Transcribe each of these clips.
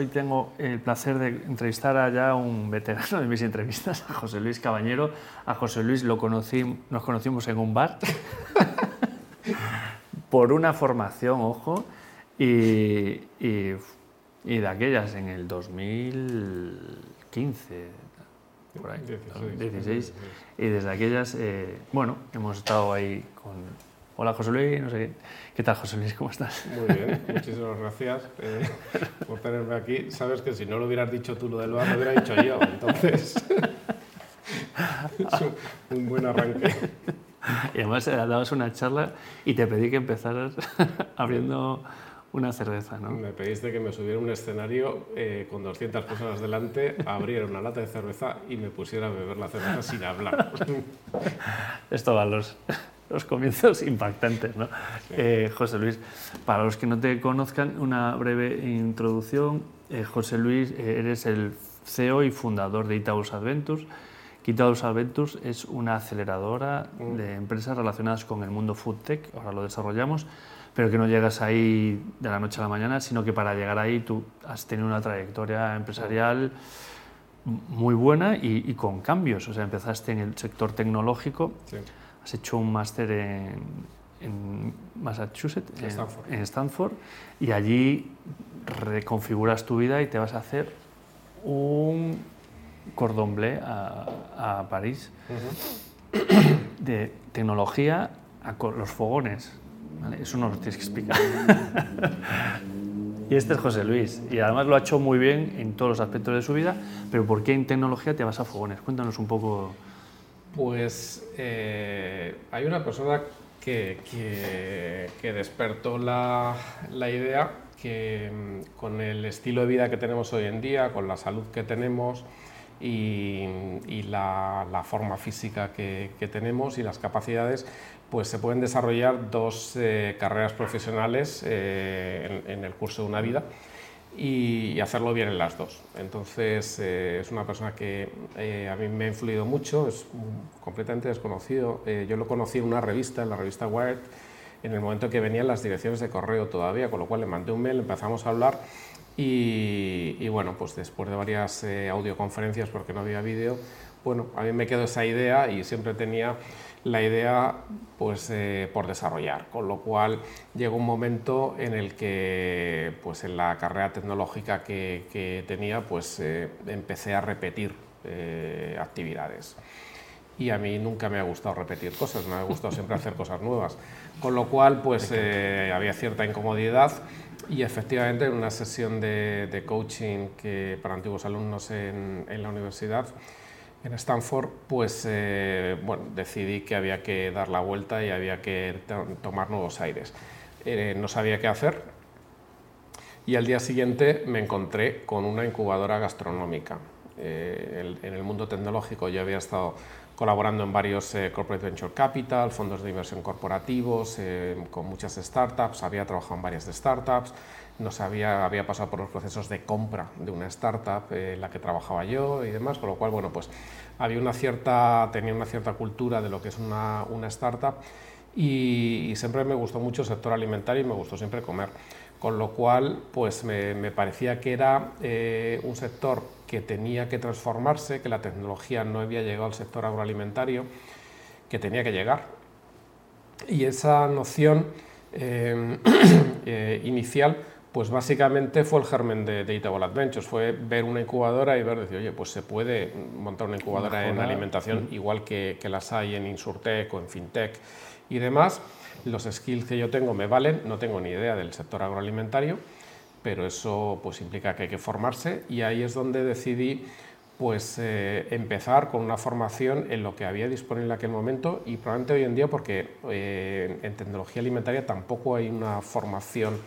hoy tengo el placer de entrevistar a ya un veterano de mis entrevistas, a José Luis Cabañero. A José Luis lo conocí, nos conocimos en un bar por una formación, ojo, y, y, y de aquellas en el 2015, por ahí, 16, 16, y desde aquellas, eh, bueno, hemos estado ahí con... Hola José Luis, no sé qué. ¿Qué tal José Luis? ¿Cómo estás? Muy bien, muchísimas gracias eh, por tenerme aquí. Sabes que si no lo hubieras dicho tú lo del bar, lo hubiera dicho yo, entonces es un, un buen arranque. Y además eh, dabas una charla y te pedí que empezaras abriendo una cerveza, ¿no? Me pediste que me subiera a un escenario eh, con 200 personas delante, abriera una lata de cerveza y me pusiera a beber la cerveza sin hablar. Esto va a los, los comienzos impactantes, ¿no? Eh, José Luis, para los que no te conozcan, una breve introducción. Eh, José Luis, eh, eres el CEO y fundador de Itaús Adventures. que Itaús Adventures es una aceleradora de empresas relacionadas con el mundo food tech, ahora lo desarrollamos, pero que no llegas ahí de la noche a la mañana, sino que para llegar ahí tú has tenido una trayectoria empresarial muy buena y, y con cambios. O sea, empezaste en el sector tecnológico, Sí. Has hecho un máster en, en Massachusetts, En Stanford. en Stanford, y allí reconfiguras tu vida y te vas a hacer un cordon bleu a, a París de tecnología a los fogones. ¿vale? Eso no lo tienes que explicar. y este es José Luis, y además lo ha hecho muy bien en todos los aspectos de su vida, pero ¿por qué en tecnología te vas a fogones? Cuéntanos un poco. Pues eh, hay una persona que, que- despertó la, la idea que mm, con el estilo de vida que tenemos hoy en día, con la salud que tenemos y, la, la forma física que, que tenemos y las capacidades, pues se pueden desarrollar dos eh, carreras profesionales eh, en el curso de una vida y, hacerlo bien en las dos. Entonces, eh, es una persona que eh, a mí me ha influido mucho, es completamente desconocido. Eh, yo lo conocí en una revista, en la revista Wired, en el momento que venían las direcciones de correo todavía, con lo cual le mandé un mail, empezamos a hablar y, y bueno, pues después de varias eh, audioconferencias, porque no había vídeo, bueno, a mí me quedó esa idea y siempre tenía la idea pues, eh, por desarrollar, con lo cual llegó un momento en el que pues, en la carrera tecnológica que, que tenía pues, eh, empecé a repetir eh, actividades. Y a mí nunca me ha gustado repetir cosas, me ha gustado siempre hacer cosas nuevas. Con lo cual, pues había cierta incomodidad y efectivamente en una sesión de, de coaching que para antiguos alumnos en, en la universidad, en Stanford, pues eh, bueno, decidí que había que dar la vuelta y había que to- tomar nuevos aires. Eh, no sabía qué hacer y al día siguiente me encontré con una incubadora gastronómica. Eh, el- en el mundo tecnológico yo había estado colaborando en varios eh, Corporate Venture Capital, fondos de inversión corporativos, eh, con muchas startups, había trabajado en varias de startups, no sabía, había pasado por los procesos de compra de una startup eh, en la que trabajaba yo y demás, con lo cual, bueno, pues había una cierta, tenía una cierta cultura de lo que es una, una startup y, y siempre me gustó mucho el sector alimentario y me gustó siempre comer. Con lo cual, pues me, me parecía que era eh, un sector que tenía que transformarse, que la tecnología no había llegado al sector agroalimentario, que tenía que llegar. Y esa noción eh, eh, inicial, pues básicamente fue el germen de, de Adventures, fue ver una incubadora y ver, decir, oye, pues se puede montar una incubadora en alimentación igual que, que las hay en Insurtech o en FinTech y demás. Los skills que yo tengo me valen, no tengo ni idea del sector agroalimentario, pero eso pues implica que hay que formarse y ahí es donde decidí pues eh, empezar con una formación en lo que había disponible en aquel momento y probablemente hoy en día porque eh, en tecnología alimentaria tampoco hay una formación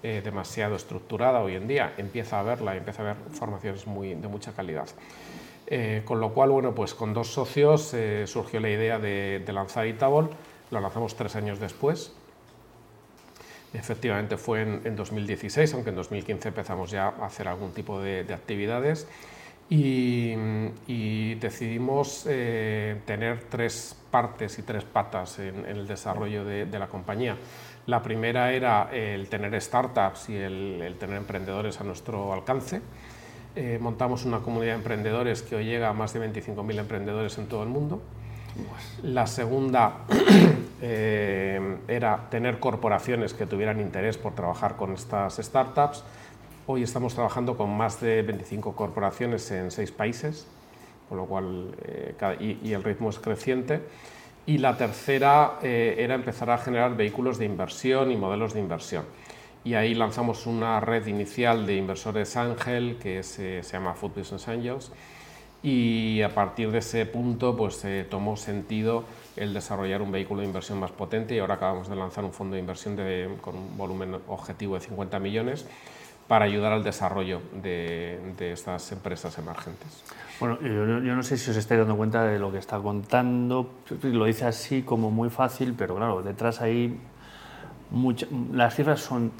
eh, demasiado estructurada hoy en día, empieza a haberla, empieza a haber formaciones muy, de mucha calidad. Eh, con lo cual, bueno, pues con dos socios eh, surgió la idea de, de lanzar Itabol, lo lanzamos tres años después, Efectivamente fue en, en 2016, aunque en 2015 empezamos ya a hacer algún tipo de, de actividades y, decidimos eh, tener tres partes y tres patas en, el desarrollo de, de la compañía. La primera era el tener startups y el, tener emprendedores a nuestro alcance. Eh, montamos una comunidad de emprendedores que hoy llega a más de 25.000 emprendedores en todo el mundo. La segunda eh, era tener corporaciones que tuvieran interés por trabajar con estas startups. Hoy estamos trabajando con más de 25 corporaciones en seis países, con lo cual, eh, y, el ritmo es creciente. Y la tercera eh, era empezar a generar vehículos de inversión y modelos de inversión. Y ahí lanzamos una red inicial de inversores ángel que se, se llama Food Business Angels y a partir de ese punto pues eh, tomó sentido el desarrollar un vehículo de inversión más potente y ahora acabamos de lanzar un fondo de inversión de, con un volumen objetivo de 50 millones para ayudar al desarrollo de, de estas empresas emergentes. Bueno, yo, yo, no sé si os estáis dando cuenta de lo que está contando, lo dice así como muy fácil, pero claro, detrás ahí las cifras son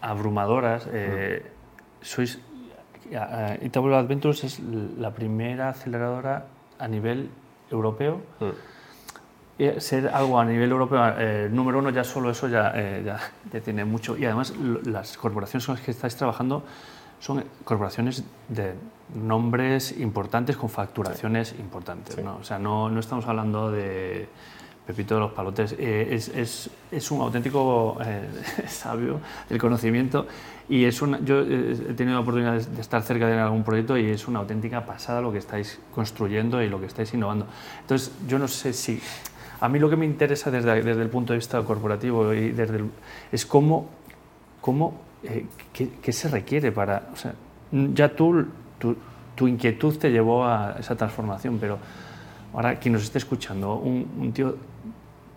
abrumadoras. Eh, sois Itabulo Adventures es la primera aceleradora a nivel europeo. Mm. ser algo a nivel europeo, eh, número uno, ya solo eso ya, eh, ya, tiene mucho. Y además, las corporaciones con las que estáis trabajando son corporaciones de nombres importantes con facturaciones importantes. ¿no? O sea, no, no estamos hablando de Pepito de los Palotes, eh, es, es, es, un auténtico eh, sabio del conocimiento y es una, yo eh, he tenido la oportunidad de estar cerca de algún proyecto y es una auténtica pasada lo que estáis construyendo y lo que estáis innovando. Entonces, yo no sé si... A mí lo que me interesa desde, desde el punto de vista corporativo y desde es cómo, cómo qué, qué, se requiere para... O sea, ya tú, tu, tu inquietud te llevó a esa transformación, pero ahora quien nos esté escuchando, un, un tío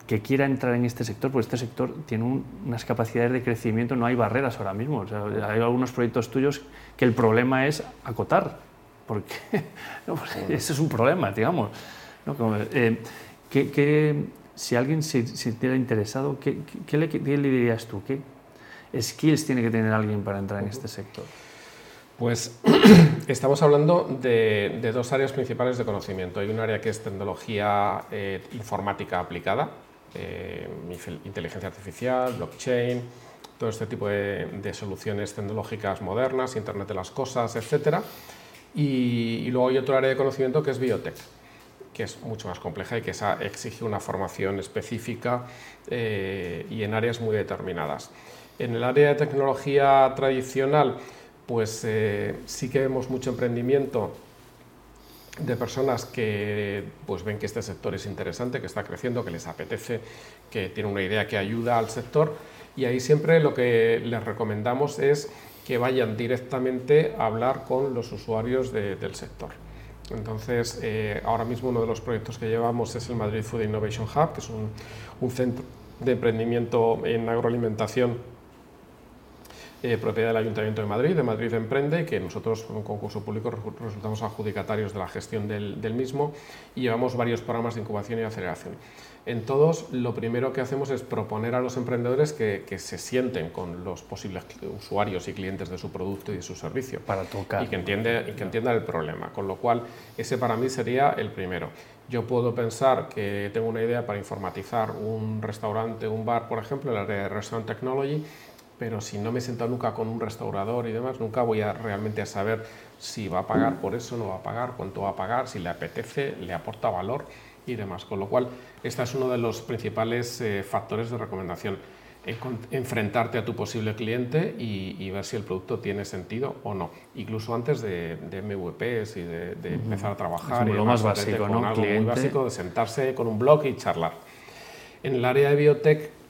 que quiera entrar en este sector, porque este sector tiene unas capacidades de crecimiento, no hay barreras ahora mismo. O sea, hay algunos proyectos tuyos que el problema es acotar, porque ese es un problema, digamos. ¿no? Eh, que, si alguien se sintiera interesado, ¿qué, qué, le, ¿qué, le, dirías tú? ¿Qué skills tiene que tener alguien para entrar en este sector? Pues estamos hablando de, dos áreas principales de conocimiento. Hay un área que es tecnología eh, informática aplicada, eh, inteligencia artificial, blockchain, todo este tipo de, soluciones tecnológicas modernas, Internet de las Cosas, etc. Y, luego hay otro área de conocimiento que es biotech, que es mucho más compleja y que exige una formación específica eh, y en áreas muy determinadas. En el área de tecnología tradicional, pues eh, sí que vemos mucho emprendimiento de personas que pues ven que este sector es interesante, que está creciendo, que les apetece, que tiene una idea que ayuda al sector y ahí siempre lo que les recomendamos es que vayan directamente a hablar con los usuarios del sector. Entonces, eh, ahora mismo uno de los proyectos que llevamos es el Madrid Food Innovation Hub, que es un, un centro de emprendimiento en agroalimentación eh, propiedad del Ayuntamiento de Madrid, de Madrid Emprende, que nosotros en un concurso público resultamos adjudicatarios de la gestión del, mismo y llevamos varios programas de incubación y aceleración. En todos, lo primero que hacemos es proponer a los emprendedores que, se sienten con los posibles usuarios y clientes de su producto y de su servicio. Para tocar. Y que, entiende, y que entiendan el problema. Con lo cual, ese para mí sería el primero. Yo puedo pensar que tengo una idea para informatizar un restaurante, un bar, por ejemplo, el área de Restaurant Technology, pero si no me he sentado nunca con un restaurador y demás, nunca voy a realmente a saber si va a pagar por eso, no va a pagar, cuánto va a pagar, si le apetece, le aporta valor y demás. Con lo cual, este es uno de los principales eh, factores de recomendación. enfrentarte a tu posible cliente y, ver si el producto tiene sentido o no, incluso antes de, MVPs y de, empezar a trabajar. Es lo más básico, ¿no? Algo muy básico de sentarse con un blog y charlar. En el área de biotech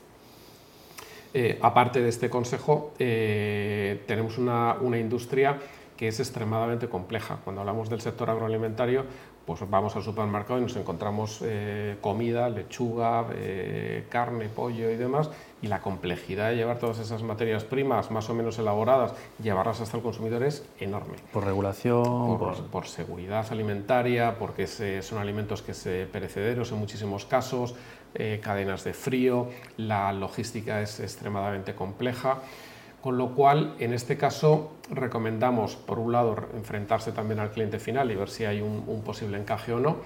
eh, aparte de este consejo, eh, tenemos una, industria que es extremadamente compleja. Cuando hablamos del sector agroalimentario, pues vamos al supermercado y nos encontramos eh, comida, lechuga, carne, pollo y demás, y la complejidad de llevar todas esas materias primas más o menos elaboradas, llevarlas hasta el consumidor es enorme. Por regulación, por, seguridad alimentaria, porque son alimentos que se perecederos en muchísimos casos, eh, cadenas de frío, la logística es extremadamente compleja, con lo cual en este caso recomendamos, por un lado, enfrentarse también al cliente final y ver si hay un, posible encaje o no,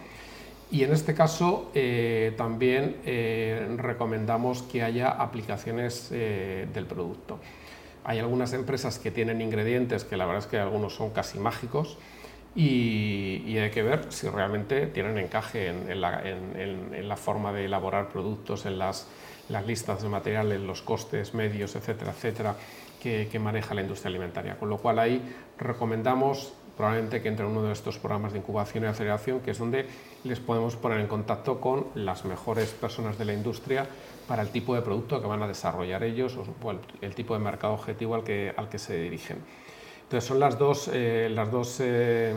Y en este caso eh, también eh, recomendamos que haya aplicaciones del producto. Hay algunas empresas que tienen ingredientes que la verdad es que algunos son casi mágicos y, hay que ver si realmente tienen encaje en, la, forma de elaborar productos, en las, listas de materiales, los costes medios, etcétera, etcétera, que, que maneja la industria alimentaria. Con lo cual ahí recomendamos probablemente que entre uno de estos programas de incubación y aceleración, que es donde les podemos poner en contacto con las mejores personas de la industria para el tipo de producto que van a desarrollar ellos o el, tipo de mercado objetivo al que, al que se dirigen. Entonces son las dos, eh, las dos eh,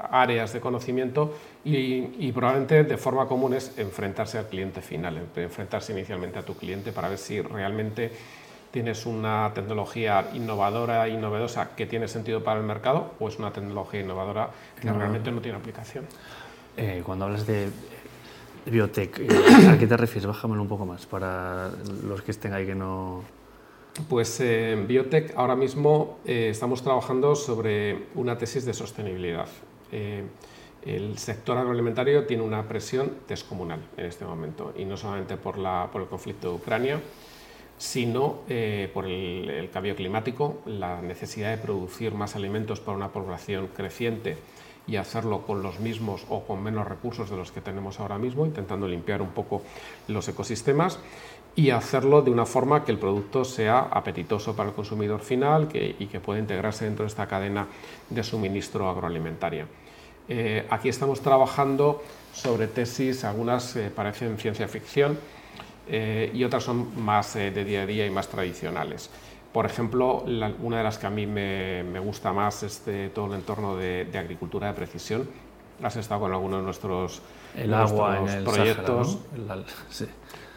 áreas de conocimiento y, probablemente de forma común es enfrentarse al cliente final, enfrentarse inicialmente a tu cliente para ver si realmente tienes una tecnología innovadora y novedosa que tiene sentido para el mercado o es una tecnología innovadora que realmente no tiene aplicación. Eh, cuando hablas de biotech, eh, ¿a qué te refieres? Bájamelo un poco más para los que estén ahí que no... Pues eh, en biotech ahora mismo estamos trabajando sobre una tesis de sostenibilidad. el sector agroalimentario tiene una presión descomunal en este momento y no solamente por, la, por el conflicto de Ucrania, sino eh, por el, cambio climático, la necesidad de producir más alimentos para una población creciente y hacerlo con los mismos o con menos recursos de los que tenemos ahora mismo, intentando limpiar un poco los ecosistemas y hacerlo de una forma que el producto sea apetitoso para el consumidor final y que pueda integrarse dentro de esta cadena de suministro agroalimentaria. Eh, aquí estamos trabajando sobre tesis, algunas eh, parecen ciencia ficción, eh, y otras son más de día a día y más tradicionales. Por ejemplo, una de las que a mí me, gusta más es todo el entorno de, agricultura de precisión. Has estado con algunos de nuestros, el agua en el proyectos. sí.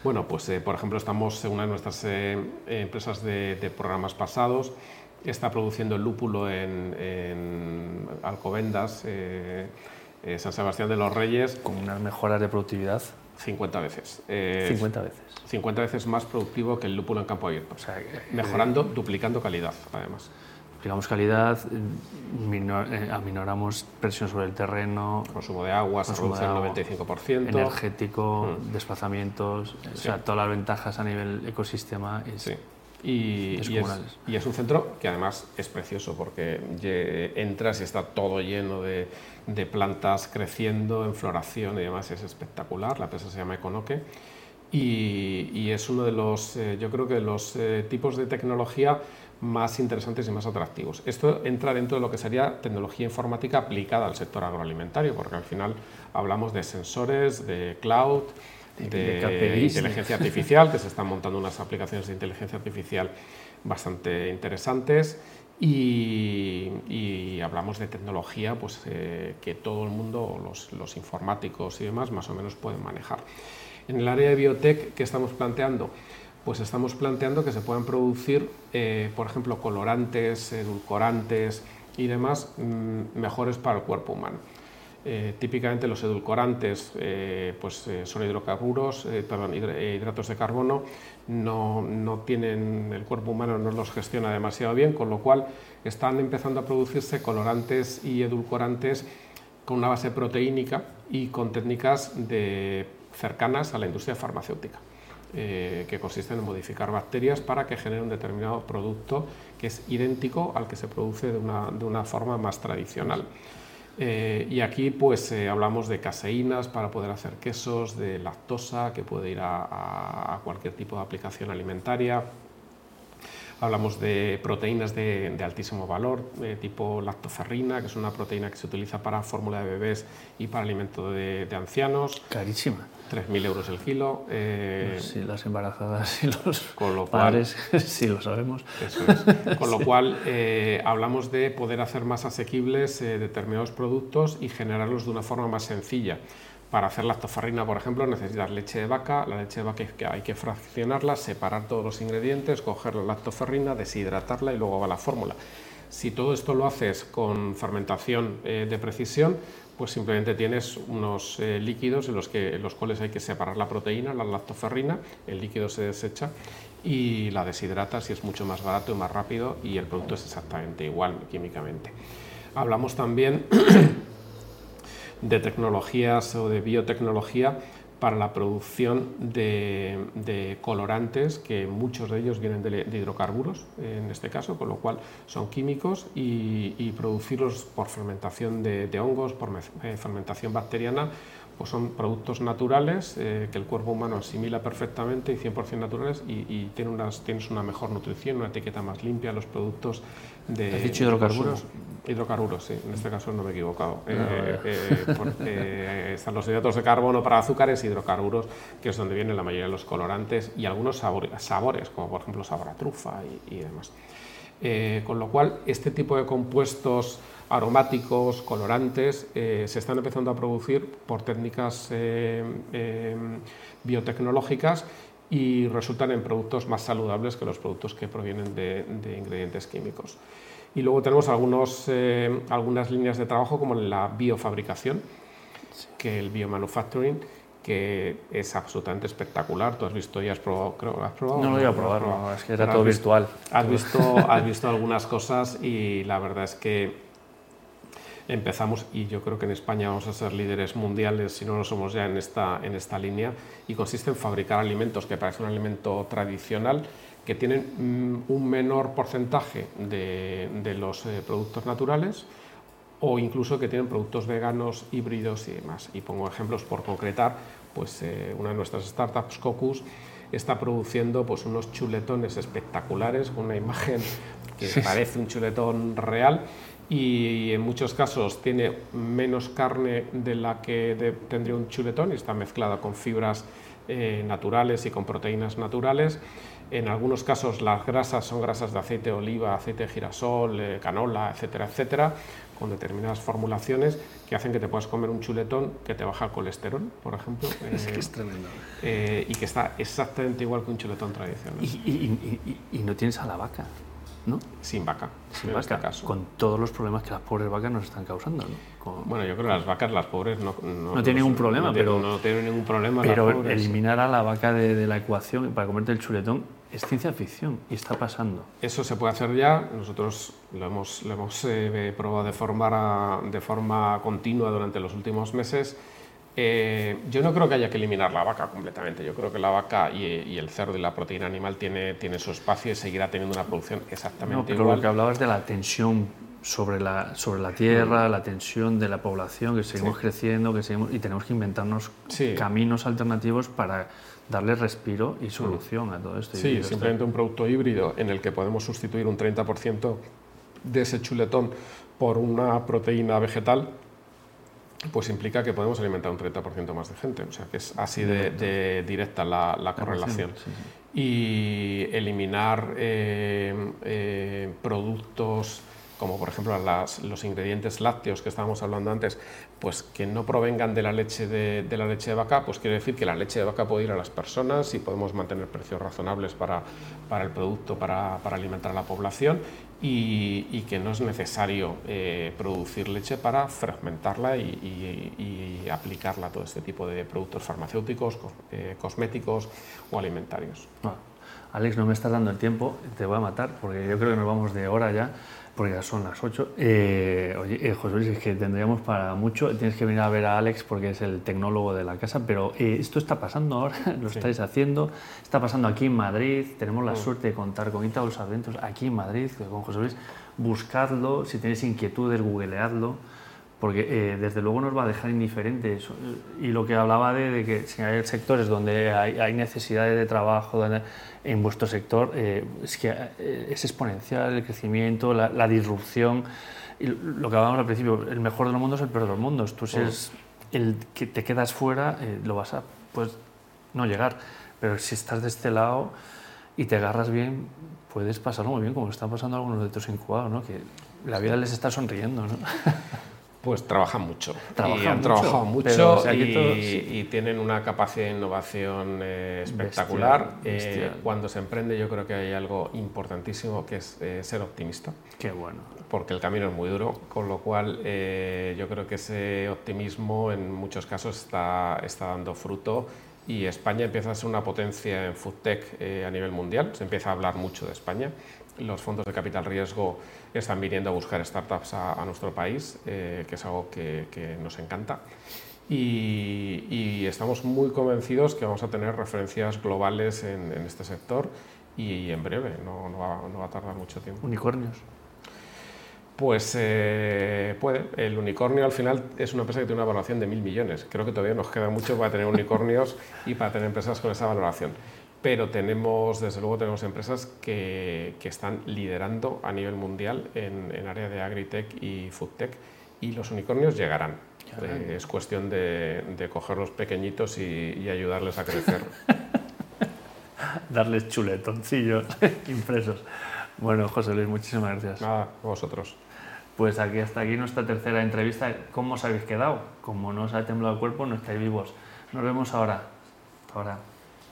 Bueno, pues eh, por ejemplo estamos en una de nuestras empresas de, programas pasados, está produciendo el lúpulo en, en Alcobendas, San Sebastián de los Reyes. Con unas mejoras de productividad 50 veces. 50 eh, veces. 50 veces más productivo que el lúpulo en campo abierto. O sea, mejorando, duplicando calidad, además. Duplicamos calidad, eh, aminoramos presión sobre el terreno. Consumo de agua se reduce al 95%. Energético, mm. desplazamientos, o sea, todas las ventajas a nivel ecosistema. sí. Y, y, es, un centro que además es precioso porque entras y está todo lleno de, de, plantas creciendo en floración y demás, es espectacular. La empresa se llama Econoque y, y es uno de los, eh, yo creo que de los eh, tipos de tecnología más interesantes y más atractivos. Esto entra dentro de lo que sería tecnología informática aplicada al sector agroalimentario, porque al final hablamos de sensores, de cloud, de, inteligencia artificial, que se están montando unas aplicaciones de inteligencia artificial bastante interesantes. Y, hablamos de tecnología pues, eh, que todo el mundo, los, los, informáticos y demás, más o menos pueden manejar. En el área de biotech, ¿qué estamos planteando? Pues estamos planteando que se puedan producir, eh, por ejemplo, colorantes, edulcorantes y demás mm, mejores para el cuerpo humano. Eh, típicamente los edulcorantes eh, pues, eh, son hidrocarburos, perdón, hidratos de carbono, no, no, tienen, el cuerpo humano no los gestiona demasiado bien, con lo cual están empezando a producirse colorantes y edulcorantes con una base proteínica y con técnicas cercanas a la industria farmacéutica. Que consisten en modificar bacterias para que genere un determinado producto que es idéntico al que se produce de una, de una forma más tradicional. Eh, y aquí pues eh, hablamos de caseínas para poder hacer quesos, de lactosa que puede ir a, cualquier tipo de aplicación alimentaria. Hablamos de proteínas de, altísimo valor, eh, tipo lactoferrina, que es una proteína que se utiliza para fórmula de bebés y para alimento de, de ancianos. Carísima. 3.000 euros el kilo. Eh, sí, las embarazadas y los con lo padres, sí lo sabemos. Eso es. Con lo cual, eh, hablamos de poder hacer más asequibles eh, determinados productos y generarlos de una forma más sencilla. Para hacer lactofarrina, por ejemplo, necesitas leche de vaca. La leche de vaca hay que fraccionarla, separar todos los ingredientes, coger la lactoferrina, deshidratarla y luego va la fórmula. Si todo esto lo haces con fermentación de precisión, pues simplemente tienes unos eh, líquidos en los, que, los cuales hay que separar la proteína, la lactoferrina, el líquido se desecha y la deshidratas y es mucho más barato y más rápido y el producto es exactamente igual químicamente. Hablamos también de tecnologías o de biotecnología para la producción de, colorantes, que muchos de ellos vienen de, hidrocarburos, en este caso, con lo cual son químicos, y, producirlos por fermentación de, hongos, por eh, fermentación bacteriana, pues son productos naturales eh, que el cuerpo humano asimila perfectamente y 100% naturales y, tiene unas, tienes una mejor nutrición, una etiqueta más limpia, los productos de... ¿Has dicho hidrocarburos? hidrocarburos, sí, en este caso no me he equivocado. Eh, eh, porque están los hidratos de carbono para azúcares, hidrocarburos, que es donde vienen la mayoría de los colorantes y algunos sabores, como por ejemplo sabor a trufa y, y demás. Con lo cual, este tipo de compuestos aromáticos, colorantes, eh, se están empezando a producir por técnicas eh, eh, biotecnológicas y resultan en productos más saludables que los productos que provienen de, ingredientes químicos. Y luego tenemos algunos, algunas líneas de trabajo como la biofabricación, que el biomanufacturing, que es absolutamente espectacular. Tú has visto y has probado, creo, ¿has probado? No lo voy a probar, es que era todo virtual. Has visto, has visto algunas cosas y la verdad es que empezamos y yo creo que en España vamos a ser líderes mundiales si no lo somos ya en esta, en esta línea y consiste en fabricar alimentos que parece un alimento tradicional que tienen mm, un menor porcentaje de, de los eh, productos naturales o incluso que tienen productos veganos, híbridos y demás. Y pongo ejemplos por concretar, pues eh, una de nuestras startups, Cocus, está produciendo pues, unos chuletones espectaculares con una imagen que parece un chuletón real y en muchos casos tiene menos carne de la que tendría un chuletón y está mezclada con fibras eh, naturales y con proteínas naturales. En algunos casos las grasas son grasas de aceite de oliva, aceite de girasol, eh, canola, etcétera, etcétera, con determinadas formulaciones que hacen que te puedas comer un chuletón que te baja el colesterol, por ejemplo. es que es tremendo. Eh, y que está exactamente igual que un chuletón tradicional. y no tienes a la vaca. Sin vaca. Sin vaca, este caso. con todos los problemas que las pobres vacas nos están causando. Bueno, yo creo que las vacas, las pobres, no, no, tienen ningún problema, pero. No tienen ningún problema. Pero eliminar a la vaca de, la ecuación para comerte el chuletón es ciencia ficción y está pasando. Eso se puede hacer ya. Nosotros lo hemos, lo hemos eh, probado de forma, de forma continua durante los últimos meses eh, yo no creo que haya que eliminar la vaca completamente. Yo creo que la vaca y, el cerdo y la proteína animal tiene, tiene su espacio y seguirá teniendo una producción exactamente no, pero igual. Lo que hablabas de la tensión sobre la, sobre la tierra, mm. la tensión de la población, que seguimos creciendo que seguimos, y tenemos que inventarnos caminos alternativos para darle respiro y solución a todo esto. Sí, simplemente un producto híbrido en el que podemos sustituir un 30% de ese chuletón por una proteína vegetal pues implica que podemos alimentar un 30% más de gente. O sea, que es así de, directa la, correlación. Y eliminar eh, eh, productos como por ejemplo los ingredientes lácteos que estábamos hablando antes, pues que no provengan de la leche de, la leche de vaca, pues quiere decir que la leche de vaca puede ir a las personas y podemos mantener precios razonables para, para el producto, para, para, alimentar a la población y, que no es necesario eh, producir leche para fragmentarla y, aplicarla a todo este tipo de productos farmacéuticos, eh, cosméticos o alimentarios. Ah, Alex, no me estás dando el tiempo, te voy a matar porque yo creo que nos vamos de hora ya porque ya son las 8. Eh, oye, eh, José Luis, es que tendríamos para mucho. Tienes que venir a ver a Alex porque es el tecnólogo de la casa, pero eh, esto está pasando ahora, lo estáis haciendo. Está pasando aquí en Madrid. Tenemos la mm. suerte de contar con Ita los Adventos aquí en Madrid, con José Luis. Buscadlo, si tenéis inquietudes, googleadlo porque desde luego nos va a dejar indiferentes. Y lo que hablaba de, que si hay sectores donde hay, hay necesidades de trabajo, donde en vuestro sector eh, es que eh, es exponencial el crecimiento, la, disrupción. Y lo que hablábamos al principio, el mejor de los mundos es el peor de los mundos. Tú si es el que te quedas fuera, eh, lo vas a pues, no llegar. Pero si estás de este lado y te agarras bien, puedes pasarlo muy bien, como está pasando algunos de tus incubados, ¿no? que la vida les está sonriendo. ¿no? Pues trabajan mucho. y han trabajado mucho y, tienen una capacidad de innovación eh, espectacular. Eh, cuando se emprende yo creo que hay algo importantísimo que es eh, ser optimista. Qué bueno. Porque el camino es muy duro, con lo cual yo creo que ese optimismo en muchos casos está, está dando fruto y España empieza a ser una potencia en foodtech a nivel mundial. Se empieza a hablar mucho de España los fondos de capital riesgo están viniendo a buscar startups a, nuestro país, que es algo que, nos encanta. Y, estamos muy convencidos que vamos a tener referencias globales en, este sector y en breve, no, no, va, no, va, a tardar mucho tiempo. ¿Unicornios? Pues eh, puede. El unicornio al final es una empresa que tiene una valoración de mil millones. Creo que todavía nos queda mucho para tener unicornios y para tener empresas con esa valoración. Pero tenemos, desde luego, tenemos empresas que, que están liderando a nivel mundial en, en área de agritech y foodtech y los unicornios llegarán. Eh, es cuestión de, de cogerlos pequeñitos y, y ayudarles a crecer. Darles chuletoncillos impresos. Bueno, José Luis, muchísimas gracias. Nada, a vosotros. Pues aquí hasta aquí nuestra tercera entrevista. ¿Cómo os habéis quedado? Como no os ha temblado el cuerpo, no estáis vivos. Nos vemos ahora. Ahora.